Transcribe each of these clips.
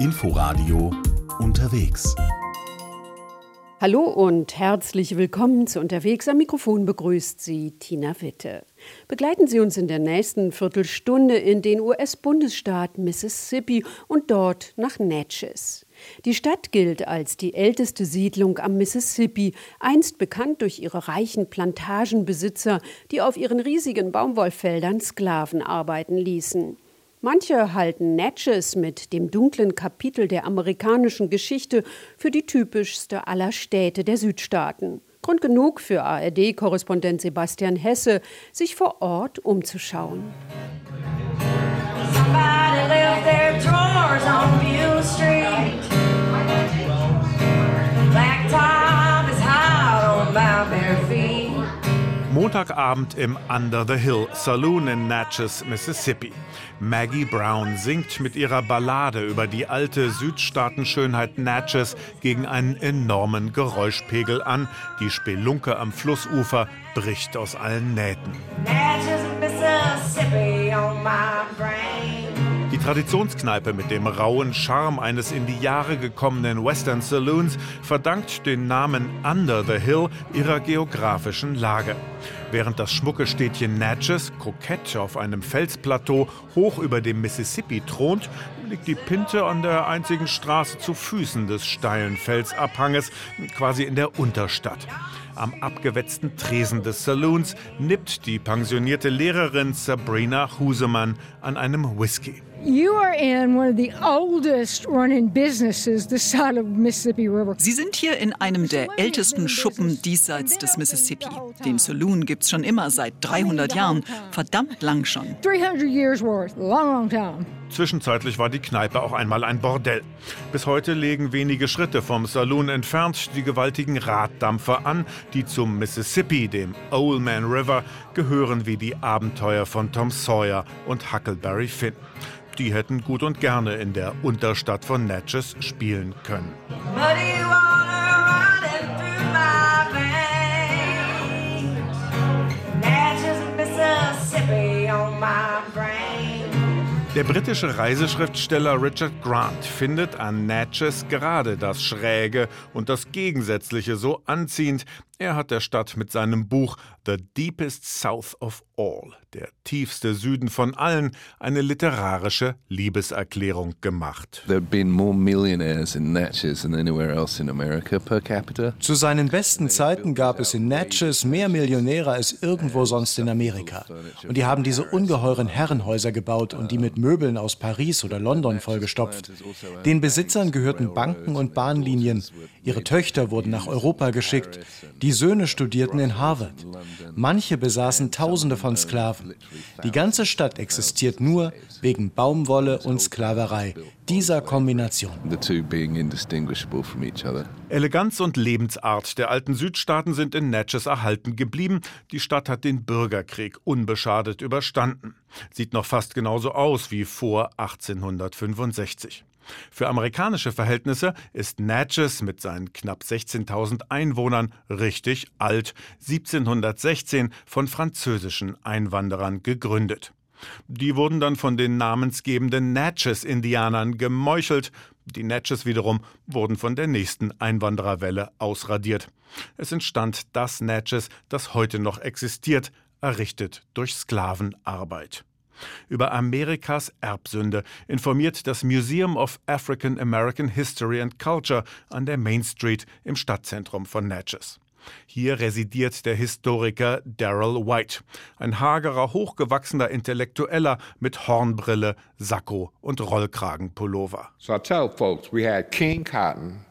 Inforadio unterwegs. Hallo und herzlich willkommen zu Unterwegs. Am Mikrofon begrüßt Sie Tina Witte. Begleiten Sie uns in der nächsten Viertelstunde in den US-Bundesstaat Mississippi und dort nach Natchez. Die Stadt gilt als die älteste Siedlung am Mississippi, einst bekannt durch ihre reichen Plantagenbesitzer, die auf ihren riesigen Baumwollfeldern Sklaven arbeiten ließen. Manche halten Natchez mit dem dunklen Kapitel der amerikanischen Geschichte für die typischste aller Städte der Südstaaten. Grund genug für ARD-Korrespondent Sebastian Hesse, sich vor Ort umzuschauen. Somebody left their drawers on Montagabend im Under the Hill Saloon in Natchez, Mississippi. Maggie Brown singt mit ihrer Ballade über die alte Südstaatenschönheit Natchez gegen einen enormen Geräuschpegel an. Die Spelunke am Flussufer bricht aus allen Nähten. Die Traditionskneipe mit dem rauen Charme eines in die Jahre gekommenen Western Saloons verdankt den Namen Under the Hill ihrer geografischen Lage. Während das schmucke Städtchen Natchez, kokett auf einem Felsplateau hoch über dem Mississippi thront, liegt die Pinte an der einzigen Straße zu Füßen des steilen Felsabhanges, quasi in der Unterstadt. Am abgewetzten Tresen des Saloons nippt die pensionierte Lehrerin Sabrina Husemann an einem Whisky. Sie sind hier in einem der ältesten Schuppen diesseits des Mississippi. Den Saloon gibt's schon immer seit 300 Jahren, verdammt lang schon. 300 years worth, long, long time. Zwischenzeitlich war die Kneipe auch einmal ein Bordell. Bis heute legen wenige Schritte vom Saloon entfernt die gewaltigen Raddampfer an, die zum Mississippi, dem Old Man River, gehören wie die Abenteuer von Tom Sawyer und Huckleberry Finn. Die hätten gut und gerne in der Unterstadt von Natchez spielen können. Mississippi der britische Reiseschriftsteller Richard Grant findet an Natchez gerade das Schräge und das Gegensätzliche so anziehend, er hat der Stadt mit seinem Buch The Deepest South of All, der tiefste Süden von allen, eine literarische Liebeserklärung gemacht. Zu seinen besten Zeiten gab es in Natchez mehr Millionäre als irgendwo sonst in Amerika. Und die haben diese ungeheuren Herrenhäuser gebaut und die mit Möbeln aus Paris oder London vollgestopft. Den Besitzern gehörten Banken und Bahnlinien. Ihre Töchter wurden nach Europa geschickt. Die die Söhne studierten in Harvard. Manche besaßen Tausende von Sklaven. Die ganze Stadt existiert nur wegen Baumwolle und Sklaverei, dieser Kombination. Eleganz und Lebensart der alten Südstaaten sind in Natchez erhalten geblieben. Die Stadt hat den Bürgerkrieg unbeschadet überstanden. Sieht noch fast genauso aus wie vor 1865. Für amerikanische Verhältnisse ist Natchez mit seinen knapp 16.000 Einwohnern richtig alt, 1716 von französischen Einwanderern gegründet. Die wurden dann von den namensgebenden Natchez-Indianern gemeuchelt. Die Natchez wiederum wurden von der nächsten Einwandererwelle ausradiert. Es entstand das Natchez, das heute noch existiert, errichtet durch Sklavenarbeit. Über Amerikas Erbsünde informiert das Museum of African American History and Culture an der Main Street im Stadtzentrum von Natchez. Hier residiert der Historiker Daryl White, ein hagerer, hochgewachsener Intellektueller mit Hornbrille, Sakko und Rollkragenpullover. So I tell folks we had King Cotton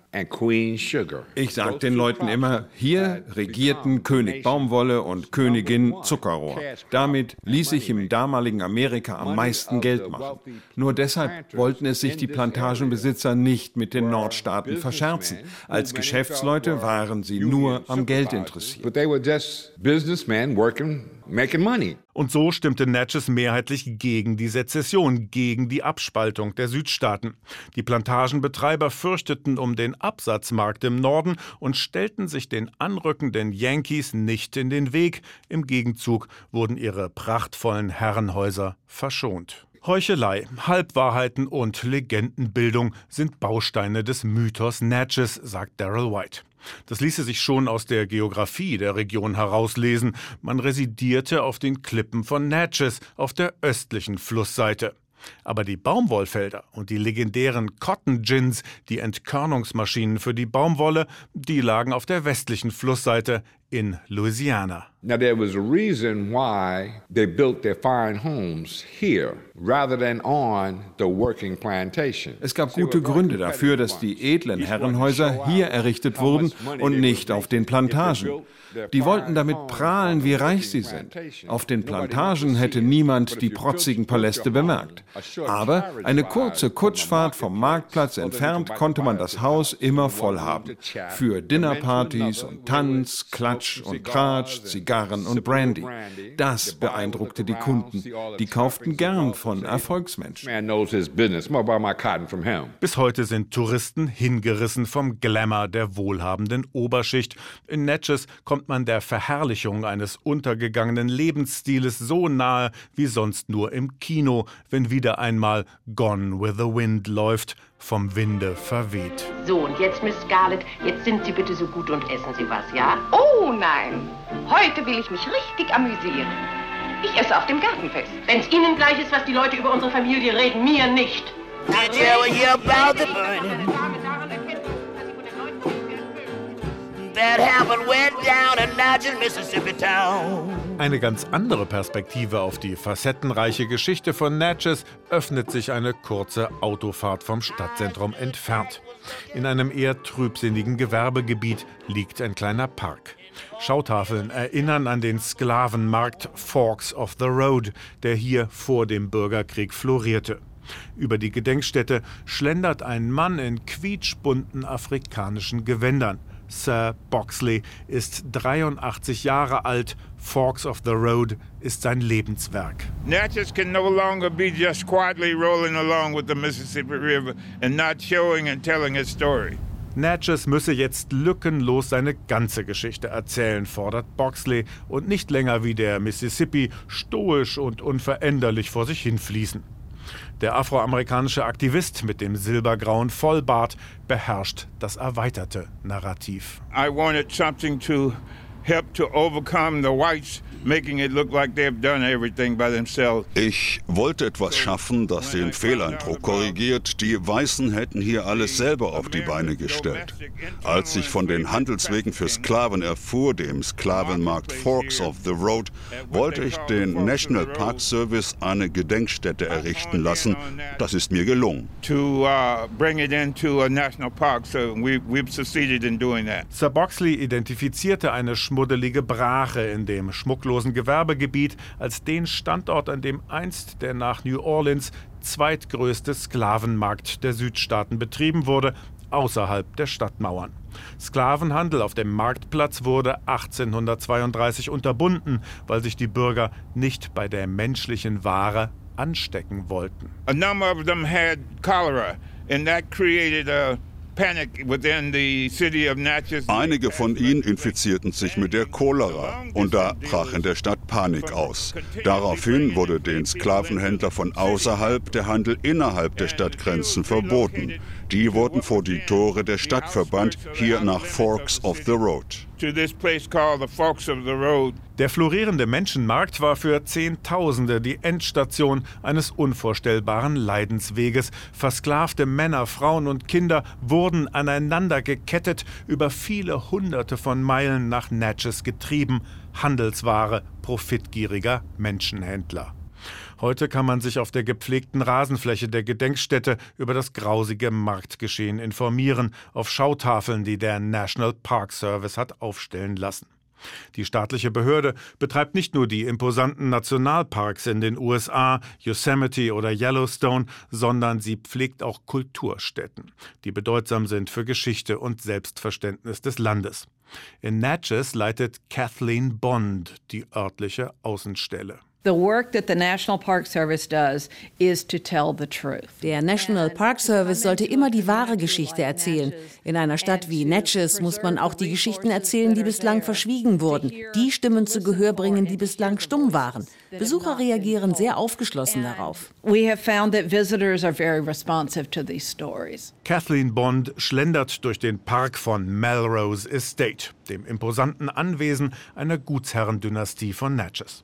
ich sage den Leuten immer, hier regierten König Baumwolle und Königin Zuckerrohr. Damit ließ sich im damaligen Amerika am meisten Geld machen. Nur deshalb wollten es sich die Plantagenbesitzer nicht mit den Nordstaaten verscherzen. Als Geschäftsleute waren sie nur am Geld interessiert. Und so stimmte Natchez mehrheitlich gegen die Sezession, gegen die Abspaltung der Südstaaten. Die Plantagenbetreiber fürchteten um den Absatzmarkt im Norden und stellten sich den anrückenden Yankees nicht in den Weg. Im Gegenzug wurden ihre prachtvollen Herrenhäuser verschont. Heuchelei, Halbwahrheiten und Legendenbildung sind Bausteine des Mythos Natchez, sagt Daryl White. Das ließe sich schon aus der Geografie der Region herauslesen. Man residierte auf den Klippen von Natchez auf der östlichen Flussseite. Aber die Baumwollfelder und die legendären Cotton Gins, die Entkörnungsmaschinen für die Baumwolle, die lagen auf der westlichen Flussseite in Louisiana. Now there was a reason why they built their fine homes here rather than on the working plantation. Es gab gute Gründe dafür, dass die edlen Herrenhäuser hier errichtet wurden und nicht auf den Plantagen. Die wollten damit prahlen, wie reich sie sind. Auf den Plantagen hätte niemand die protzigen Paläste bemerkt. Aber eine kurze Kutschfahrt vom Marktplatz entfernt konnte man das Haus immer voll haben. Für Dinnerpartys und Tanz, Klatsch und Tratsch, Zigarren und Brandy. Das beeindruckte die Kunden. Die kauften gern von Erfolgsmenschen. Bis heute sind Touristen hingerissen vom Glamour der wohlhabenden Oberschicht. In Natchez kommt man der Verherrlichung eines untergegangenen Lebensstiles so nahe wie sonst nur im Kino, wenn wieder einmal Gone with the Wind läuft, vom Winde verweht. So, und jetzt, Miss Scarlett, jetzt sind Sie bitte so gut und essen Sie was, ja? Oh nein, heute will ich mich richtig amüsieren. Ich esse auf dem Gartenfest. Wenn's Ihnen gleich ist, was die Leute über unsere Familie reden, mir nicht. Did you hear about the burning? Eine ganz andere Perspektive auf die facettenreiche Geschichte von Natchez öffnet sich eine kurze Autofahrt vom Stadtzentrum entfernt. In einem eher trübsinnigen Gewerbegebiet liegt ein kleiner Park. Schautafeln erinnern an den Sklavenmarkt Forks of the Road, der hier vor dem Bürgerkrieg florierte. Über die Gedenkstätte schlendert ein Mann in quietschbunten afrikanischen Gewändern. Sir Boxley ist 83 Jahre alt. Forks of the Road ist sein Lebenswerk. Natchez can no longer be just quietly rolling along with the Mississippi River and not showing and telling its story. Natchez müsse jetzt lückenlos seine ganze Geschichte erzählen, fordert Boxley, und nicht länger wie der Mississippi stoisch und unveränderlich vor sich hinfließen. Der afroamerikanische Aktivist mit dem silbergrauen Vollbart beherrscht das erweiterte Narrativ. I wanted something to help to overcome the whites ich wollte etwas schaffen, das den Fehleindruck korrigiert, die Weißen hätten hier alles selber auf die Beine gestellt. Als ich von den Handelswegen für Sklaven erfuhr, dem Sklavenmarkt Forks of the Road, wollte ich den National Park Service eine Gedenkstätte errichten lassen. Das ist mir gelungen. Sir Boxley identifizierte eine schmuddelige Brache, in dem schmucklos kostenlosen Gewerbegebiet als den Standort, an dem einst der nach New Orleans zweitgrößte Sklavenmarkt der Südstaaten betrieben wurde, außerhalb der Stadtmauern. Sklavenhandel auf dem Marktplatz wurde 1832 unterbunden, weil sich die Bürger nicht bei der menschlichen Ware anstecken wollten. A number of them had cholera and that created a Einige von ihnen infizierten sich mit der Cholera und da brach in der Stadt Panik aus. Daraufhin wurde den Sklavenhändler von außerhalb der Handel innerhalb der Stadtgrenzen verboten. Die wurden vor die Tore der Stadt verbannt, hier nach Forks of the Road. Der florierende Menschenmarkt war für Zehntausende die Endstation eines unvorstellbaren Leidensweges. Versklavte Männer, Frauen und Kinder wurden aneinander gekettet, über viele Hunderte von Meilen nach Natchez getrieben. Handelsware profitgieriger Menschenhändler. Heute kann man sich auf der gepflegten Rasenfläche der Gedenkstätte über das grausige Marktgeschehen informieren, auf Schautafeln, die der National Park Service hat aufstellen lassen. Die staatliche Behörde betreibt nicht nur die imposanten Nationalparks in den USA, Yosemite oder Yellowstone, sondern sie pflegt auch Kulturstätten, die bedeutsam sind für Geschichte und Selbstverständnis des Landes. In Natchez leitet Kathleen Bond die örtliche Außenstelle. The work that the National Park Service does is to tell the truth. Der National Park Service sollte immer die wahre Geschichte erzählen. In einer Stadt wie Natchez muss man auch die Geschichten erzählen, die bislang verschwiegen wurden, die Stimmen zu Gehör bringen, die bislang stumm waren. Besucher reagieren sehr aufgeschlossen darauf. We have found that visitors are very responsive to these stories. Kathleen Bond schlendert durch den Park von Melrose Estate, dem imposanten Anwesen einer Gutsherrendynastie von Natchez.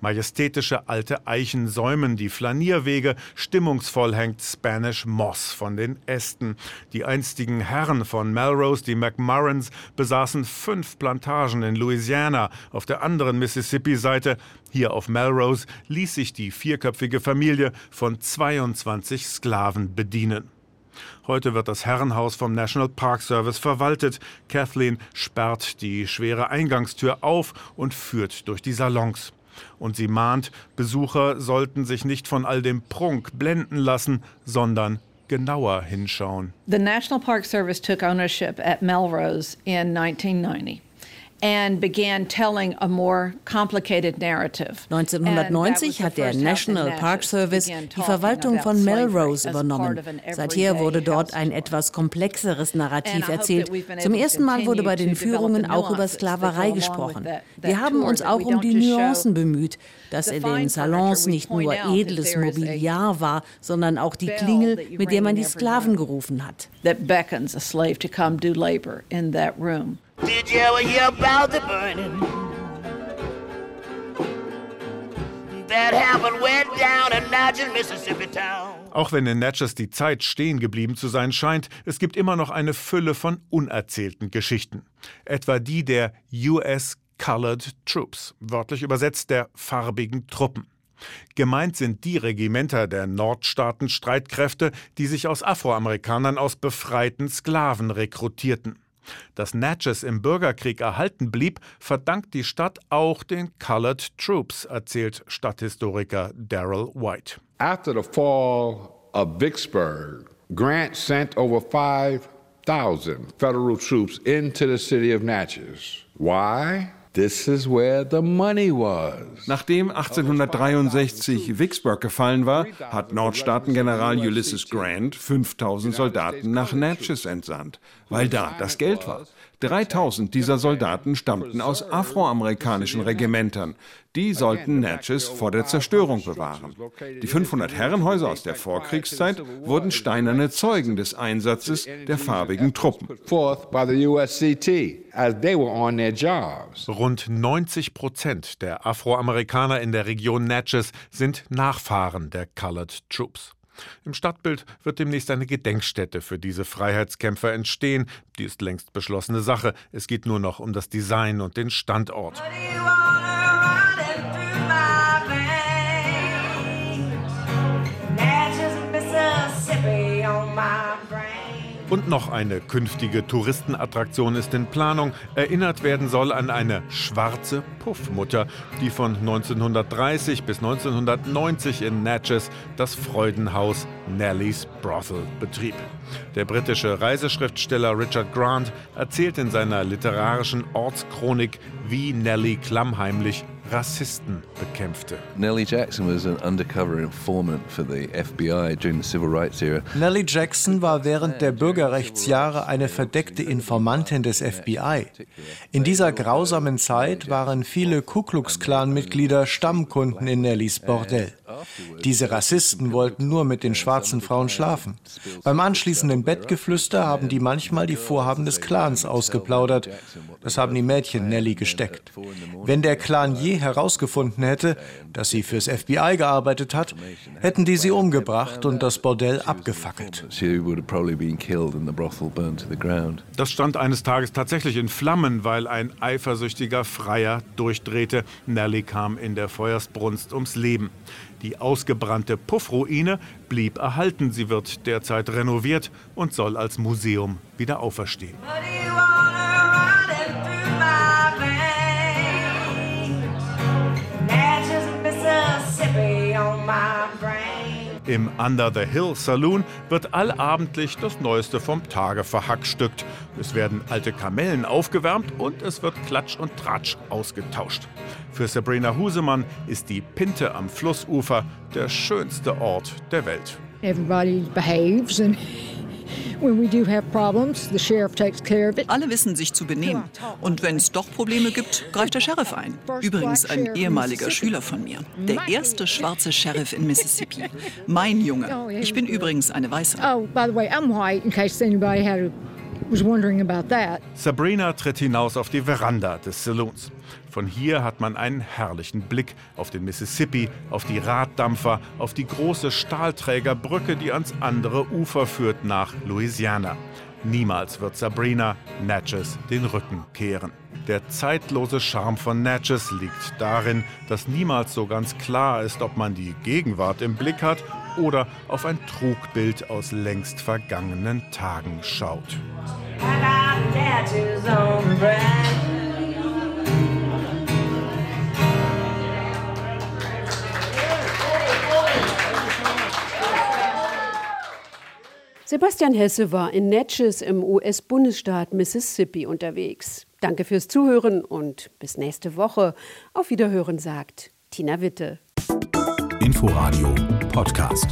Majestätische alte Eichen säumen die Flanierwege, stimmungsvoll hängt Spanish Moss von den Ästen. Die einstigen Herren von Melrose, die McMurrans, besaßen fünf Plantagen in Louisiana. Auf der anderen Mississippi-Seite, hier auf Melrose, ließ sich die vierköpfige Familie von 22 Sklaven bedienen. Heute wird das Herrenhaus vom National Park Service verwaltet. Kathleen sperrt die schwere Eingangstür auf und führt durch die Salons. Und sie mahnt, Besucher sollten sich nicht von all dem Prunk blenden lassen, sondern genauer hinschauen. The National Park Service took ownership at Melrose in 1990. 1990 hat der National Park Service die Verwaltung von Melrose übernommen. Seither wurde dort ein etwas komplexeres Narrativ erzählt. Zum ersten Mal wurde bei den Führungen auch über Sklaverei gesprochen. Wir haben uns auch um die Nuancen bemüht, dass in den Salons nicht nur edles Mobiliar war, sondern auch die Klingel, mit der man die Sklaven gerufen hat. That beckons a slave to come do labor in that room. Did you ever hear about the burning? That happened way down in Natchez, Mississippi town. Auch wenn in Natchez die Zeit stehen geblieben zu sein scheint, es gibt immer noch eine Fülle von unerzählten Geschichten. Etwa die der US Colored Troops, wörtlich übersetzt der farbigen Truppen. Gemeint sind die Regimenter der Nordstaaten-Streitkräfte, die sich aus Afroamerikanern aus befreiten Sklaven rekrutierten. Dass Natchez im Bürgerkrieg erhalten blieb, verdankt die Stadt auch den Colored Troops, erzählt Stadthistoriker Daryl White. After the fall of Vicksburg, Grant sent over 5,000 federal troops into the city of Natchez. Why? This is where the money was. Nachdem 1863 Vicksburg gefallen war, hat Nordstaatengeneral Ulysses Grant 5000 Soldaten nach Natchez entsandt, weil da das Geld war. 3000 dieser Soldaten stammten aus afroamerikanischen Regimentern. Die sollten Natchez vor der Zerstörung bewahren. Die 500 Herrenhäuser aus der Vorkriegszeit wurden steinerne Zeugen des Einsatzes der farbigen Truppen. Rund 90 Prozent der Afroamerikaner in der Region Natchez sind Nachfahren der Colored Troops. Im Stadtbild wird demnächst eine Gedenkstätte für diese Freiheitskämpfer entstehen. Die ist längst beschlossene Sache. Es geht nur noch um das Design und den Standort. Und noch eine künftige Touristenattraktion ist in Planung. Erinnert werden soll an eine schwarze Puffmutter, die von 1930 bis 1990 in Natchez das Freudenhaus Nellies Brothel betrieb. Der britische Reiseschriftsteller Richard Grant erzählt in seiner literarischen Ortschronik, wie Nellie klammheimlich Rassisten bekämpfte. Nellie Jackson was an undercover informant for the FBI during the civil rights era. Nellie Jackson war während der Bürgerrechtsjahre eine verdeckte Informantin des FBI. In dieser grausamen Zeit waren viele Ku Klux Klan Mitglieder Stammkunden in Nellies Bordell. Diese Rassisten wollten nur mit den schwarzen Frauen schlafen. Beim anschließenden Bettgeflüster haben die manchmal die Vorhaben des Clans ausgeplaudert. Das haben die Mädchen Nellie gesteckt. Wenn der Clan je herausgefunden hätte, dass sie fürs FBI gearbeitet hat, hätten die sie umgebracht und das Bordell abgefackelt. Das stand eines Tages tatsächlich in Flammen, weil ein eifersüchtiger Freier durchdrehte. Nellie kam in der Feuersbrunst ums Leben. Die ausgebrannte Puffruine blieb erhalten. Sie wird derzeit renoviert und soll als Museum wieder auferstehen. Im Under the Hill Saloon wird allabendlich das Neueste vom Tage verhackstückt. Es werden alte Kamellen aufgewärmt und es wird Klatsch und Tratsch ausgetauscht. Für Sabrina Husemann ist die Pinte am Flussufer der schönste Ort der Welt. Everybody behaves and alle wissen sich zu benehmen. Und wenn es doch Probleme gibt, greift der Sheriff ein. Übrigens ein ehemaliger Schüler von mir. Der erste schwarze Sheriff in Mississippi. Mein Junge. Oh, Ich bin übrigens eine Weiße. Oh, by the way, I'm white, in case anybody had was wondering about that. Sabrina tritt hinaus auf die Veranda des Saloons. Von hier hat man einen herrlichen Blick auf den Mississippi, auf die Raddampfer, auf die große Stahlträgerbrücke, die ans andere Ufer führt nach Louisiana. Niemals wird Sabrina Natchez den Rücken kehren. Der zeitlose Charme von Natchez liegt darin, dass niemals so ganz klar ist, ob man die Gegenwart im Blick hat oder auf ein Trugbild aus längst vergangenen Tagen schaut. Sebastian Hesse war in Natchez im US-Bundesstaat Mississippi unterwegs. Danke fürs Zuhören und bis nächste Woche. Auf Wiederhören sagt Tina Witte. Inforadio Podcast.